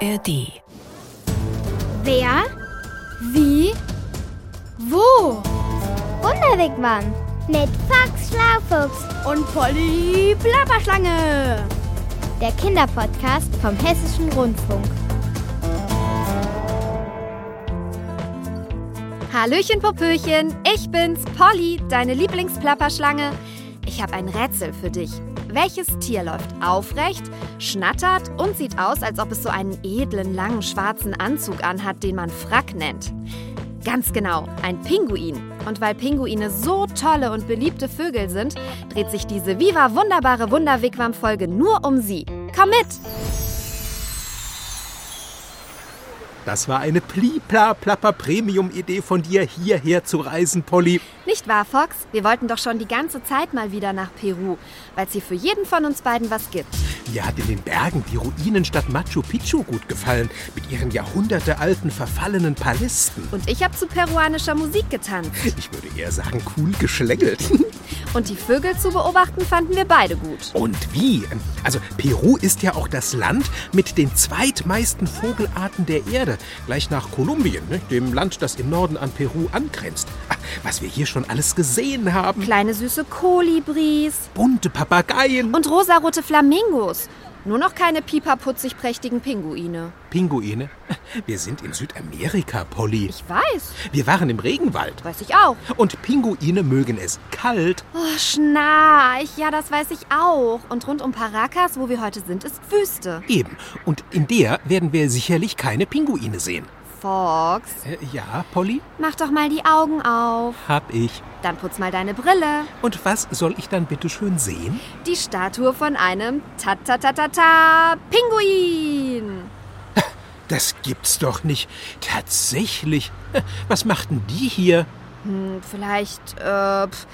ARD. Wer? Wie? Wo? Wunderwegmann mit Fox Schlaufuchs Und Polly Plapperschlange. der Kinderpodcast vom Hessischen Rundfunk. Hallöchen, Popöchen, ich bin's, Polly, deine Lieblingsplapperschlange. Ich habe ein Rätsel für dich. Welches Tier läuft aufrecht, schnattert und sieht aus, als ob es so einen edlen, langen, schwarzen Anzug anhat, den man Frack nennt? Ganz genau, ein Pinguin. Und weil Pinguine so tolle und beliebte Vögel sind, dreht sich diese Viva wunderbare Wunderwigwam-Folge nur um sie. Komm mit! Das war eine Pli-Pla-Plapper-Premium-Idee von dir, hierher zu reisen, Polly. Nicht wahr, Fox? Wir wollten doch schon die ganze Zeit mal wieder nach Peru, weil es hier für jeden von uns beiden was gibt. Mir hat in den Bergen die Ruinenstadt Machu Picchu gut gefallen, mit ihren jahrhundertealten, verfallenen Palästen. Und ich habe zu peruanischer Musik getanzt. Ich würde eher sagen, cool geschlängelt. Und die Vögel zu beobachten fanden wir beide gut. Und wie? Also, Peru ist ja auch das Land mit den zweitmeisten Vogelarten der Erde, gleich nach Kolumbien, ne, dem Land, das im Norden an Peru angrenzt. Ach, was wir hier schon alles gesehen haben. Kleine süße Kolibris Bunte Papageien. und rosarote Flamingos. Nur noch keine pipaputzig prächtigen Pinguine. Pinguine. Wir sind in Südamerika, Polly. Ich weiß, Wir waren im Regenwald. weiß ich auch. Und Pinguine mögen es kalt. Oh, Schnarch, ja, das weiß ich auch. Und rund um Paracas, wo wir heute sind, ist Wüste. Eben. Und in der werden wir sicherlich keine Pinguine sehen. Fox, Äh, ja, Polly? mach doch mal die Augen auf. Hab ich. Dann putz mal deine Brille. Und was soll ich dann bitte schön sehen? Die Statue von einem Ta-Ta-Ta-Ta-Ta Pinguin. Das gibt's doch nicht. Tatsächlich. Was machten die hier? Hm, vielleicht, äh, pf,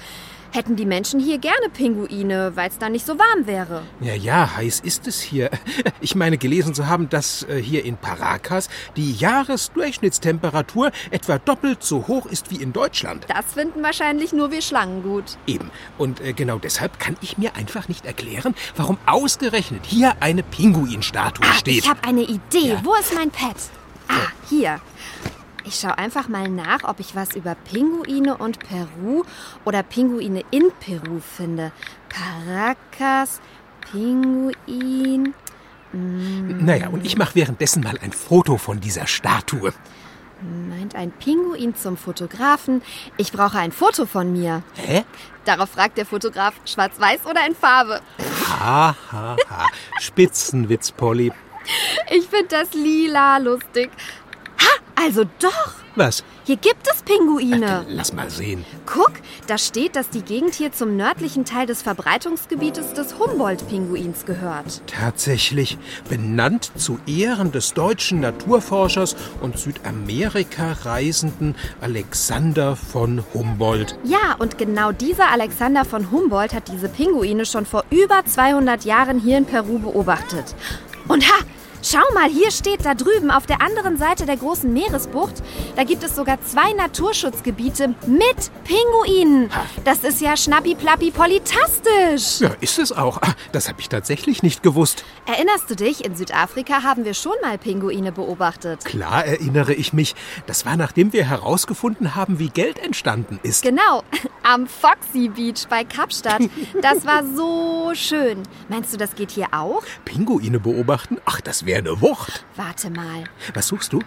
hätten die Menschen hier gerne Pinguine, weil es da nicht so warm wäre. Ja, ja, heiß ist es hier. Ich meine gelesen zu haben, dass äh, hier in Paracas die Jahresdurchschnittstemperatur etwa doppelt so hoch ist wie in Deutschland. Das finden wahrscheinlich nur wir Schlangen gut. Eben. Und äh, genau deshalb kann ich mir einfach nicht erklären, warum ausgerechnet hier eine Pinguinstatue Ah, steht. ich habe eine Idee. Ja. Wo ist mein Pad? Ah, hier. Ich schaue einfach mal nach, ob ich was über Pinguine und Peru oder Pinguine in Peru finde. Caracas, Pinguin. Naja, und ich mache währenddessen mal ein Foto von dieser Statue. Meint ein Pinguin zum Fotografen. Ich brauche ein Foto von mir. Hä? Darauf fragt der Fotograf, schwarz-weiß oder in Farbe. Ha, ha, ha. Spitzenwitz, Polly. Ich finde das lila lustig. Also doch. Was? Hier gibt es Pinguine. Lass mal sehen. Guck, da steht, dass die Gegend hier zum nördlichen Teil des Verbreitungsgebietes des Humboldt-Pinguins gehört. Tatsächlich benannt zu Ehren des deutschen Naturforschers und Südamerika-Reisenden Alexander von Humboldt. Ja, und genau dieser Alexander von Humboldt hat diese Pinguine schon vor über 200 Jahren hier in Peru beobachtet. Und ha! Schau mal, hier steht da drüben auf der anderen Seite der großen Meeresbucht, da gibt es sogar zwei Naturschutzgebiete mit Pinguinen. Das ist ja schnappi-plappi-politastisch. Ja, ist es auch. Ah, Das habe ich tatsächlich nicht gewusst. Erinnerst du dich, in Südafrika haben wir schon mal Pinguine beobachtet. Klar erinnere ich mich. Das war nachdem wir herausgefunden haben, wie Geld entstanden ist. Genau, am Foxy Beach bei Kapstadt. Das war so schön. Meinst du, das geht hier auch? Pinguine beobachten? Ach, das wäre eine Wucht. Warte mal. Was suchst du?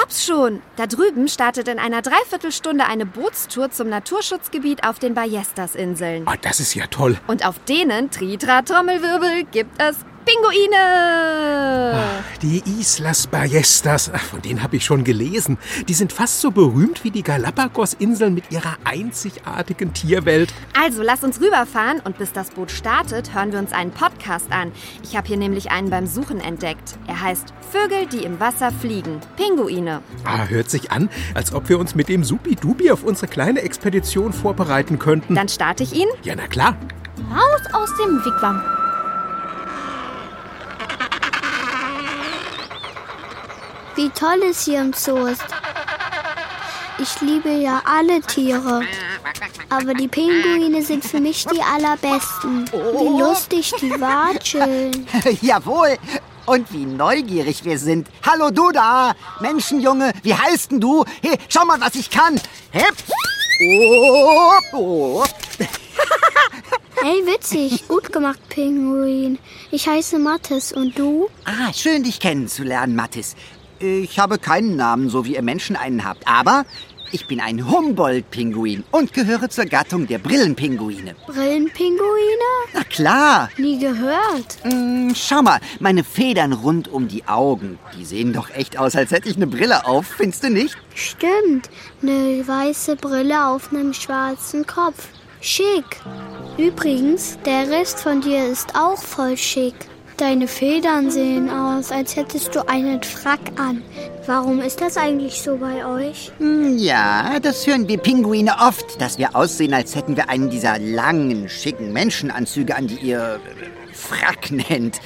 Hab's schon. Da drüben startet in einer Dreiviertelstunde eine Bootstour zum Naturschutzgebiet auf den Ballestas-Inseln. Ah, das ist ja toll. Und auf denen, Tritra Trommelwirbel, gibt es Pinguine. Die Islas Ballestas, ach, von denen habe ich schon gelesen. Die sind fast so berühmt wie die Galapagos-Inseln mit ihrer einzigartigen Tierwelt. Also, lass uns rüberfahren und bis das Boot startet, hören wir uns einen Podcast an. Ich habe hier nämlich einen beim Suchen entdeckt. Er heißt Vögel, die im Wasser fliegen. Pinguine. Ah, hört sich an, als ob wir uns mit dem Supi-Dubi auf unsere kleine Expedition vorbereiten könnten. Dann starte ich ihn. Ja, na klar. Raus aus dem Wigwam. Wie toll es hier im Zoo ist. Ich liebe ja alle Tiere. Aber die Pinguine sind für mich die allerbesten. Wie lustig die watscheln. Jawohl. Und wie neugierig wir sind. Hallo du da, Menschenjunge, wie heißt denn du? Hey, schau mal, was ich kann. Hep. Oh, oh. Hey, witzig. Gut gemacht, Pinguin. Ich heiße Mathis und du? Ah, schön dich kennenzulernen, Mattis. Ich habe keinen Namen, so wie ihr Menschen einen habt, aber ich bin ein Humboldt-Pinguin und gehöre zur Gattung der Brillenpinguine. Brillenpinguine? Na klar. Nie gehört. Hm, schau mal, meine Federn rund um die Augen. Die sehen doch echt aus, als hätte ich eine Brille auf, findest du nicht? Stimmt. Eine weiße Brille auf einem schwarzen Kopf. Schick. Übrigens, der Rest von dir ist auch voll schick. Deine Federn sehen aus, als hättest du einen Frack an. Warum ist das eigentlich so bei euch? Hm, Ja, das hören wir Pinguine oft, dass wir aussehen, als hätten wir einen dieser langen, schicken Menschenanzüge an, die ihr Frack nennt.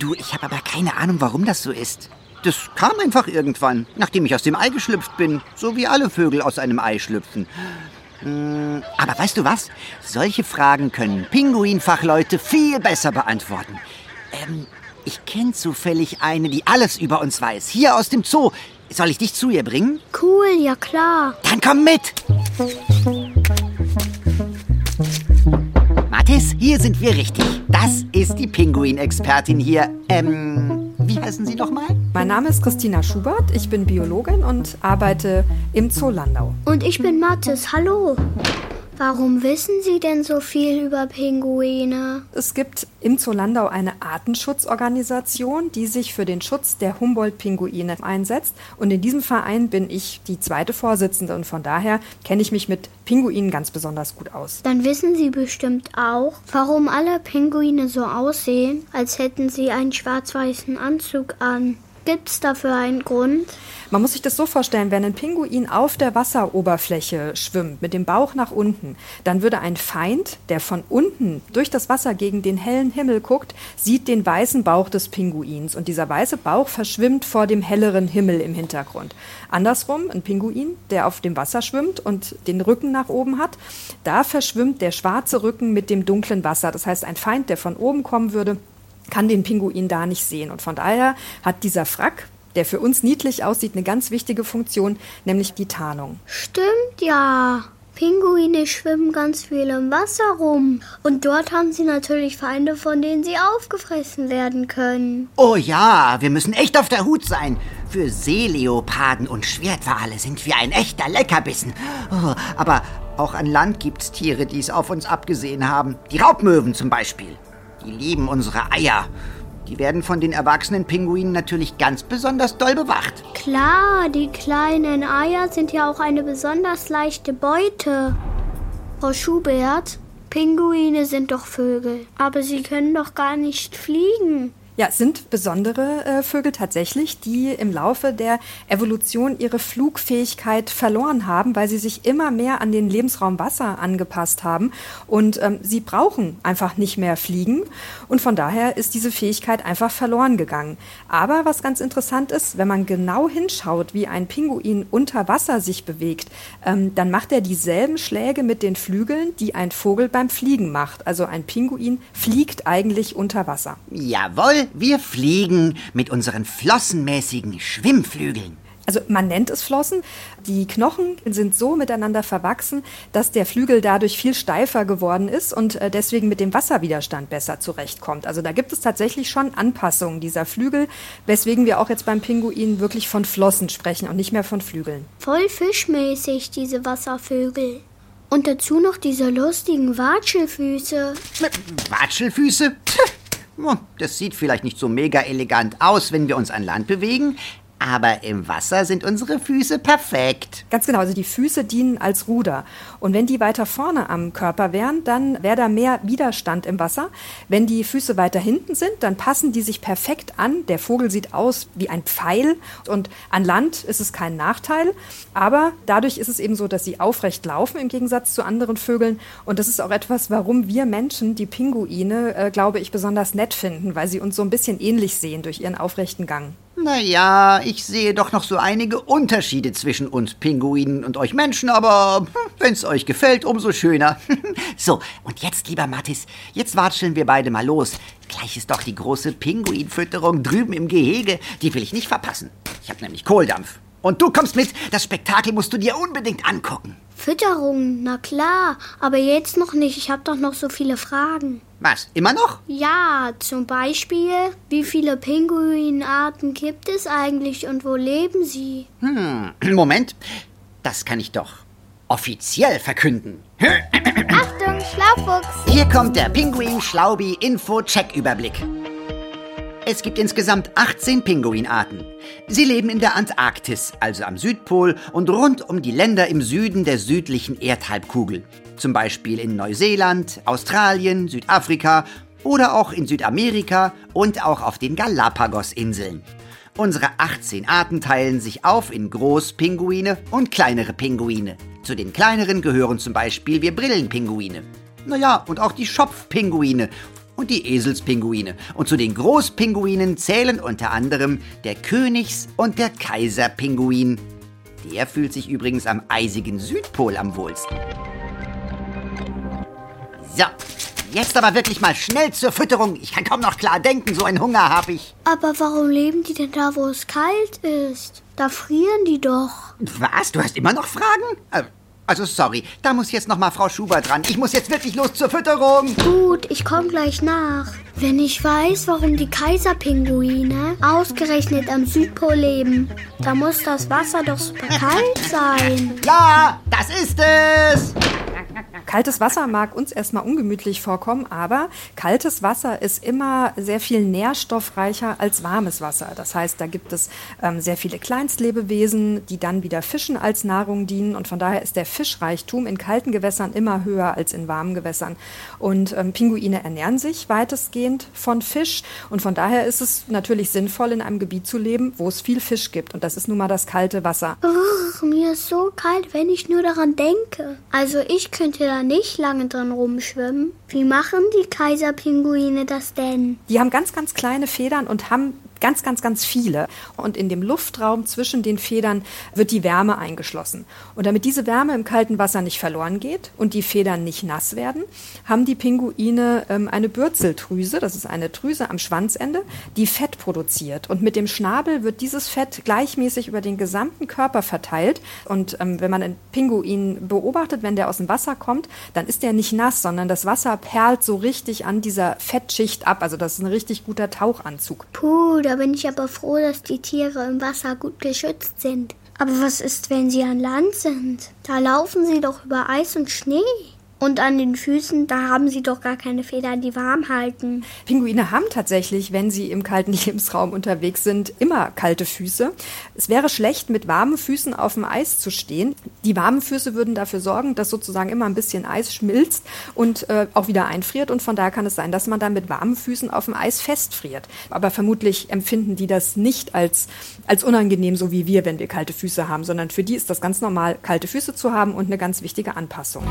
Du, ich habe aber keine Ahnung, warum das so ist. Das kam einfach irgendwann, nachdem ich aus dem Ei geschlüpft bin, so wie alle Vögel aus einem Ei schlüpfen. Hm, Aber weißt du was? Solche Fragen können Pinguinfachleute viel besser beantworten. Ähm, ich kenne zufällig eine, die alles über uns weiß. Hier aus dem Zoo. Soll ich dich zu ihr bringen? Cool, ja klar. Dann komm mit! Mathis, hier sind wir richtig. Das ist die Pinguin-Expertin hier. Ähm, wie heißen Sie nochmal? Mein Name ist Christina Schubert, ich bin Biologin und arbeite im Zoo Landau. Und ich bin Mathis. Hallo. Warum wissen Sie denn so viel über Pinguine? Es gibt im Zoo Landau eine Artenschutzorganisation, die sich für den Schutz der Humboldt-Pinguine einsetzt. Und in diesem Verein bin ich die zweite Vorsitzende und von daher kenne ich mich mit Pinguinen ganz besonders gut aus. Dann wissen Sie bestimmt auch, warum alle Pinguine so aussehen, als hätten sie einen schwarz-weißen Anzug an. Gibt's dafür einen Grund? Man muss sich das so vorstellen, wenn ein Pinguin auf der Wasseroberfläche schwimmt, mit dem Bauch nach unten, dann würde ein Feind, der von unten durch das Wasser gegen den hellen Himmel guckt, sieht den weißen Bauch des Pinguins und dieser weiße Bauch verschwimmt vor dem helleren Himmel im Hintergrund. Andersrum, ein Pinguin, der auf dem Wasser schwimmt und den Rücken nach oben hat, da verschwimmt der schwarze Rücken mit dem dunklen Wasser. Das heißt, ein Feind, der von oben kommen würde, kann den Pinguin da nicht sehen. Und von daher hat dieser Frack, der für uns niedlich aussieht, eine ganz wichtige Funktion, nämlich die Tarnung. Stimmt ja. Pinguine schwimmen ganz viel im Wasser rum. Und dort haben sie natürlich Feinde, von denen sie aufgefressen werden können. Oh ja, wir müssen echt auf der Hut sein. Für Seeleoparden und Schwertwale sind wir ein echter Leckerbissen. Oh, aber auch an Land gibt's Tiere, die es auf uns abgesehen haben. Die Raubmöwen zum Beispiel. Die lieben unsere Eier. Die werden von den erwachsenen Pinguinen natürlich ganz besonders doll bewacht. Klar, die kleinen Eier sind ja auch eine besonders leichte Beute. Frau Schubert, Pinguine sind doch Vögel, aber sie können doch gar nicht fliegen. Ja, es sind besondere äh, Vögel tatsächlich, die im Laufe der Evolution ihre Flugfähigkeit verloren haben, weil sie sich immer mehr an den Lebensraum Wasser angepasst haben und ähm, sie brauchen einfach nicht mehr fliegen und von daher ist diese Fähigkeit einfach verloren gegangen. Aber was ganz interessant ist, wenn man genau hinschaut, wie ein Pinguin unter Wasser sich bewegt, ähm, dann macht er dieselben Schläge mit den Flügeln, die ein Vogel beim Fliegen macht. Also ein Pinguin fliegt eigentlich unter Wasser. Jawohl, wir fliegen mit unseren flossenmäßigen Schwimmflügeln. Also man nennt es Flossen. Die Knochen sind so miteinander verwachsen, dass der Flügel dadurch viel steifer geworden ist und äh, deswegen mit dem Wasserwiderstand besser zurechtkommt. Also da gibt es tatsächlich schon Anpassungen dieser Flügel, weswegen wir auch jetzt beim Pinguin wirklich von Flossen sprechen und nicht mehr von Flügeln. Voll fischmäßig, diese Wasservögel. Und dazu noch diese lustigen Watschelfüße. Watschelfüße? Oh, Das sieht vielleicht nicht so mega elegant aus, wenn wir uns an Land bewegen, aber im Wasser sind unsere Füße perfekt. Ganz genau, also die Füße dienen als Ruder. Und wenn die weiter vorne am Körper wären, dann wäre da mehr Widerstand im Wasser. Wenn die Füße weiter hinten sind, dann passen die sich perfekt an. Der Vogel sieht aus wie ein Pfeil und an Land ist es kein Nachteil. Aber dadurch ist es eben so, dass sie aufrecht laufen im Gegensatz zu anderen Vögeln. Und das ist auch etwas, warum wir Menschen die Pinguine, äh, glaube ich, besonders nett finden, weil sie uns so ein bisschen ähnlich sehen durch ihren aufrechten Gang. Naja, ich sehe doch noch so einige Unterschiede zwischen uns Pinguinen und euch Menschen, aber wenn es euch gefällt, umso schöner. so, und jetzt, lieber Mattis, jetzt watscheln wir beide mal los. Gleich ist doch die große Pinguinfütterung drüben im Gehege. Die will ich nicht verpassen. Ich habe nämlich Kohldampf. Und du kommst mit. Das Spektakel musst du dir unbedingt angucken. Fütterung, na klar, aber jetzt noch nicht. Ich habe doch noch so viele Fragen. Was? Immer noch? Ja, zum Beispiel, wie viele Pinguinarten gibt es eigentlich und wo leben sie? Hm, Moment. Das kann ich doch offiziell verkünden. Achtung, Schlaufuchs! Hier kommt der Pinguin Es gibt insgesamt 18 Pinguinarten. Sie leben in der Antarktis, also am Südpol und rund um die Länder im Süden der südlichen Erdhalbkugel. Zum Beispiel in Neuseeland, Australien, Südafrika oder auch in Südamerika und auch auf den Galapagos-Inseln. Unsere 18 Arten teilen sich auf in Großpinguine und kleinere Pinguine. Zu den kleineren gehören zum Beispiel wir Brillenpinguine. Naja, und auch die Schopfpinguine und die Eselspinguine. Und zu den Großpinguinen zählen unter anderem der Königs- und der Kaiserpinguin. Der fühlt sich übrigens am eisigen Südpol am wohlsten. So, jetzt aber wirklich mal schnell zur Fütterung. Ich kann kaum noch klar denken, so einen Hunger habe ich. Aber warum leben die denn da, wo es kalt ist? Da frieren die doch. Was? Du hast immer noch Fragen? Also sorry, da muss jetzt noch mal Frau Schubert dran. Ich muss jetzt wirklich los zur Fütterung. Gut, ich komme gleich nach. Wenn ich weiß, warum die Kaiserpinguine ausgerechnet am Südpol leben, da muss das Wasser doch super kalt sein. Ja, das ist es. Kaltes Wasser mag uns erstmal ungemütlich vorkommen, aber kaltes Wasser ist immer sehr viel nährstoffreicher als warmes Wasser. Das heißt, da gibt es ähm, sehr viele Kleinstlebewesen, die dann wieder Fischen als Nahrung dienen und von daher ist der Fischreichtum in kalten Gewässern immer höher als in warmen Gewässern. Und ähm, Pinguine ernähren sich weitestgehend von Fisch und von daher ist es natürlich sinnvoll, in einem Gebiet zu leben, wo es viel Fisch gibt und das ist nun mal das kalte Wasser. Urgh, mir ist so kalt, wenn ich nur daran denke. Also ich könnte da nicht lange dran rumschwimmen. Wie machen die Kaiserpinguine das denn? Die haben ganz, ganz kleine Federn und haben ganz, ganz, ganz viele. Und in dem Luftraum zwischen den Federn wird die Wärme eingeschlossen. Und damit diese Wärme im kalten Wasser nicht verloren geht und die Federn nicht nass werden, haben die Pinguine ähm, eine Bürzeldrüse, das ist eine Drüse am Schwanzende, die Fett produziert. Und mit dem Schnabel wird dieses Fett gleichmäßig über den gesamten Körper verteilt. Und ähm, wenn man einen Pinguin beobachtet, wenn der aus dem Wasser kommt, dann ist der nicht nass, sondern das Wasser perlt so richtig an dieser Fettschicht ab. Also das ist ein richtig guter Tauchanzug. Puh, da bin ich aber froh, dass die Tiere im Wasser gut geschützt sind. Aber was ist, wenn sie an Land sind? Da laufen sie doch über Eis und Schnee. Und an den Füßen, da haben sie doch gar keine Federn, die warm halten. Pinguine haben tatsächlich, wenn sie im kalten Lebensraum unterwegs sind, immer kalte Füße. Es wäre schlecht, mit warmen Füßen auf dem Eis zu stehen. Die warmen Füße würden dafür sorgen, dass sozusagen immer ein bisschen Eis schmilzt und äh, auch wieder einfriert. Und von daher kann es sein, dass man dann mit warmen Füßen auf dem Eis festfriert. Aber vermutlich empfinden die das nicht als, als unangenehm, so wie wir, wenn wir kalte Füße haben, sondern für die ist das ganz normal, kalte Füße zu haben und eine ganz wichtige Anpassung.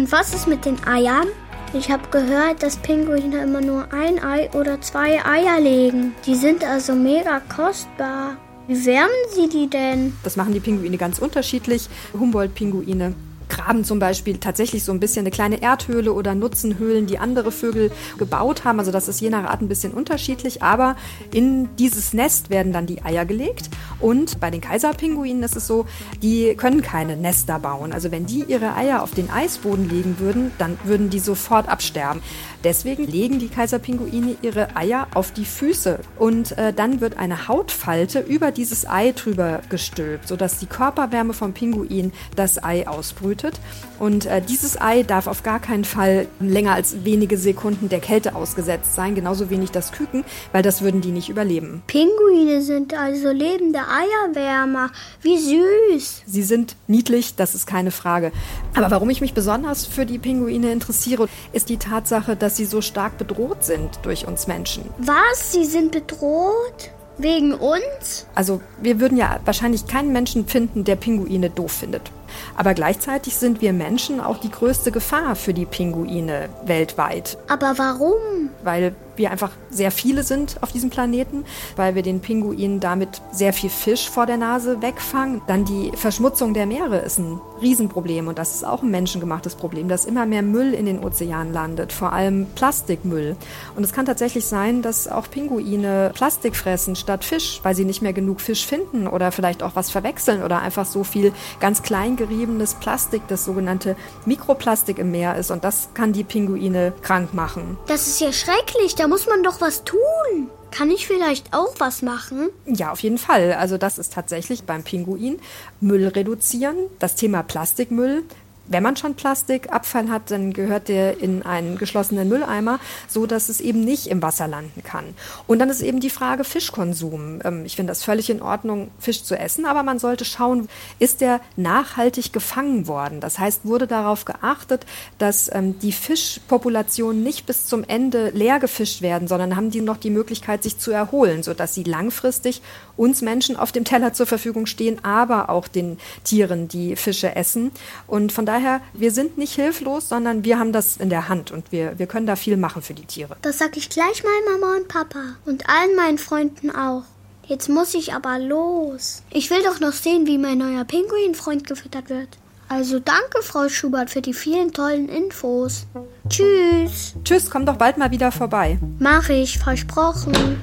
Und was ist mit den Eiern? Ich habe gehört, dass Pinguine immer nur ein Ei oder zwei Eier legen. Die sind also mega kostbar. Wie wärmen sie die denn? Das machen die Pinguine ganz unterschiedlich. Humboldt-Pinguine graben zum Beispiel tatsächlich so ein bisschen eine kleine Erdhöhle oder nutzen Höhlen, die andere Vögel gebaut haben. Also das ist je nach Art ein bisschen unterschiedlich, aber in dieses Nest werden dann die Eier gelegt. Und bei den Kaiserpinguinen ist es so, die können keine Nester bauen. Also wenn die ihre Eier auf den Eisboden legen würden, dann würden die sofort absterben. Deswegen legen die Kaiserpinguine ihre Eier auf die Füße und äh, dann wird eine Hautfalte über dieses Ei drüber gestülpt, sodass die Körperwärme vom Pinguin das Ei ausbrütet. Und äh, dieses Ei darf auf gar keinen Fall länger als wenige Sekunden der Kälte ausgesetzt sein, genauso wenig das Küken, weil das würden die nicht überleben. Pinguine sind also lebende Eierwärmer. Wie süß. Sie sind niedlich, das ist keine Frage. Aber warum ich mich besonders für die Pinguine interessiere, ist die Tatsache, dass sie so stark bedroht sind durch uns Menschen. Was? Sie sind bedroht? Wegen uns? Also wir würden ja wahrscheinlich keinen Menschen finden, der Pinguine doof findet. Aber gleichzeitig sind wir Menschen auch die größte Gefahr für die Pinguine weltweit. Aber warum? Weil wir einfach sehr viele sind auf diesem Planeten, weil wir den Pinguinen damit sehr viel Fisch vor der Nase wegfangen. Dann die Verschmutzung der Meere ist ein Riesenproblem und das ist auch ein menschengemachtes Problem, dass immer mehr Müll in den Ozeanen landet, vor allem Plastikmüll. Und es kann tatsächlich sein, dass auch Pinguine Plastik fressen statt Fisch, weil sie nicht mehr genug Fisch finden oder vielleicht auch was verwechseln oder einfach so viel ganz klein geriebenes Plastik, das sogenannte Mikroplastik im Meer ist und das kann die Pinguine krank machen. Das ist ja schrecklich, da muss man doch was tun. Kann ich vielleicht auch was machen? Ja, auf jeden Fall. Also das ist tatsächlich beim Pinguin Müll reduzieren. Das Thema Plastikmüll wenn man schon Plastikabfall hat, dann gehört der in einen geschlossenen Mülleimer, so dass es eben nicht im Wasser landen kann. Und dann ist eben die Frage Fischkonsum. Ähm, ich finde das völlig in Ordnung, Fisch zu essen, aber man sollte schauen, ist der nachhaltig gefangen worden? Das heißt, wurde darauf geachtet, dass ähm, die Fischpopulationen nicht bis zum Ende leer gefischt werden, sondern haben die noch die Möglichkeit, sich zu erholen, sodass sie langfristig uns Menschen auf dem Teller zur Verfügung stehen, aber auch den Tieren, die Fische essen. Und von daher daher, wir sind nicht hilflos, sondern wir haben das in der Hand und wir, wir können da viel machen für die Tiere. Das sag ich gleich mal Mama und Papa und allen meinen Freunden auch. Jetzt muss ich aber los. Ich will doch noch sehen, wie mein neuer Pinguinfreund gefüttert wird. Also danke, Frau Schubert, für die vielen tollen Infos. Tschüss. Tschüss, komm doch bald mal wieder vorbei. Mach ich, versprochen.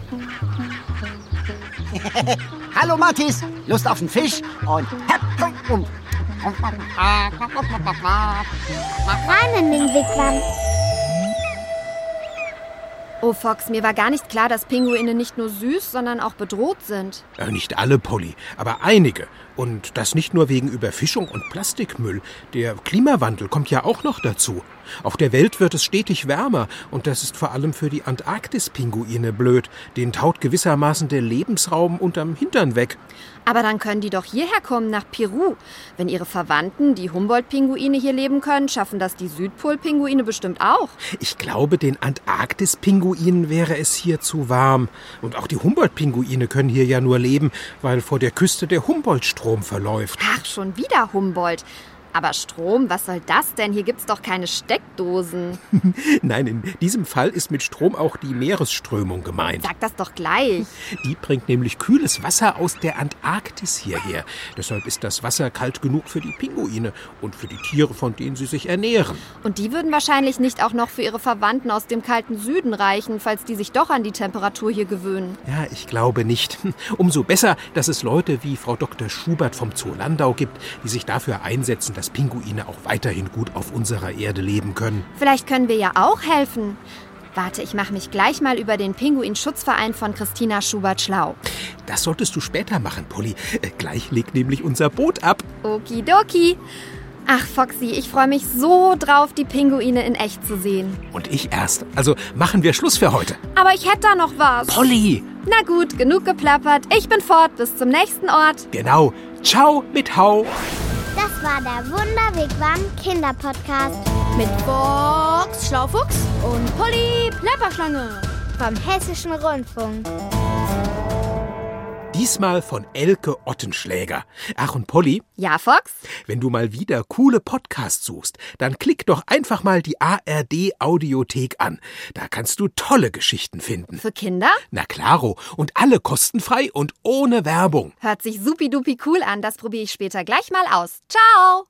Hallo Mathis, Lust auf einen Fisch und Rein in den Wigwam. Oh Fox, mir war gar nicht klar, dass Pinguine nicht nur süß, sondern auch bedroht sind. Ja, nicht alle, Polly, aber einige. Und das nicht nur wegen Überfischung und Plastikmüll. Der Klimawandel kommt ja auch noch dazu. Auf der Welt wird es stetig wärmer und das ist vor allem für die Antarktis-Pinguine blöd. Den taut gewissermaßen der Lebensraum unterm Hintern weg. Aber dann können die doch hierher kommen, nach Peru. Wenn ihre Verwandten, die Humboldt-Pinguine, hier leben können, schaffen das die Südpol-Pinguine bestimmt auch. Ich glaube, den Antarktis-Pinguinen wäre es hier zu warm. Und auch die Humboldt-Pinguine können hier ja nur leben, weil vor der Küste der Humboldt-Strom verläuft. Ach, schon wieder Humboldt. Aber Strom, was soll das denn? Hier gibt's doch keine Steckdosen. Nein, in diesem Fall ist mit Strom auch die Meeresströmung gemeint. Sag das doch gleich. Die bringt nämlich kühles Wasser aus der Antarktis hierher. Deshalb ist das Wasser kalt genug für die Pinguine und für die Tiere, von denen sie sich ernähren. Und die würden wahrscheinlich nicht auch noch für ihre Verwandten aus dem kalten Süden reichen, falls die sich doch an die Temperatur hier gewöhnen. Ja, ich glaube nicht. Umso besser, dass es Leute wie Frau Dr. Schubert vom Zoo Landau gibt, die sich dafür einsetzen, dass Pinguine auch weiterhin gut auf unserer Erde leben können. Vielleicht können wir ja auch helfen. Warte, ich mache mich gleich mal über den Pinguinschutzverein von Christina Schubert schlau. Das solltest du später machen, Polly. Äh, gleich legt nämlich unser Boot ab. Okidoki. Ach, Foxy, ich freue mich so drauf, die Pinguine in echt zu sehen. Und ich erst. Also machen wir Schluss für heute. Aber ich hätte da noch was. Polly! Na gut, genug geplappert. Ich bin fort. Bis zum nächsten Ort. Genau. Ciao mit Hau. Das war der Wunderwegwam Kinderpodcast Mit Box Schlaufuchs und Polly Plapperschlange. vom Hessischen Rundfunk. Diesmal von Elke Ottenschläger. Ach und Polly, Ja, Fox? wenn du mal wieder coole Podcasts suchst, dann klick doch einfach mal die ARD Audiothek an. Da kannst du tolle Geschichten finden. Für Kinder? Na klaro, und alle kostenfrei und ohne Werbung. Hört sich supidupi cool an. Das probiere ich später gleich mal aus. Ciao!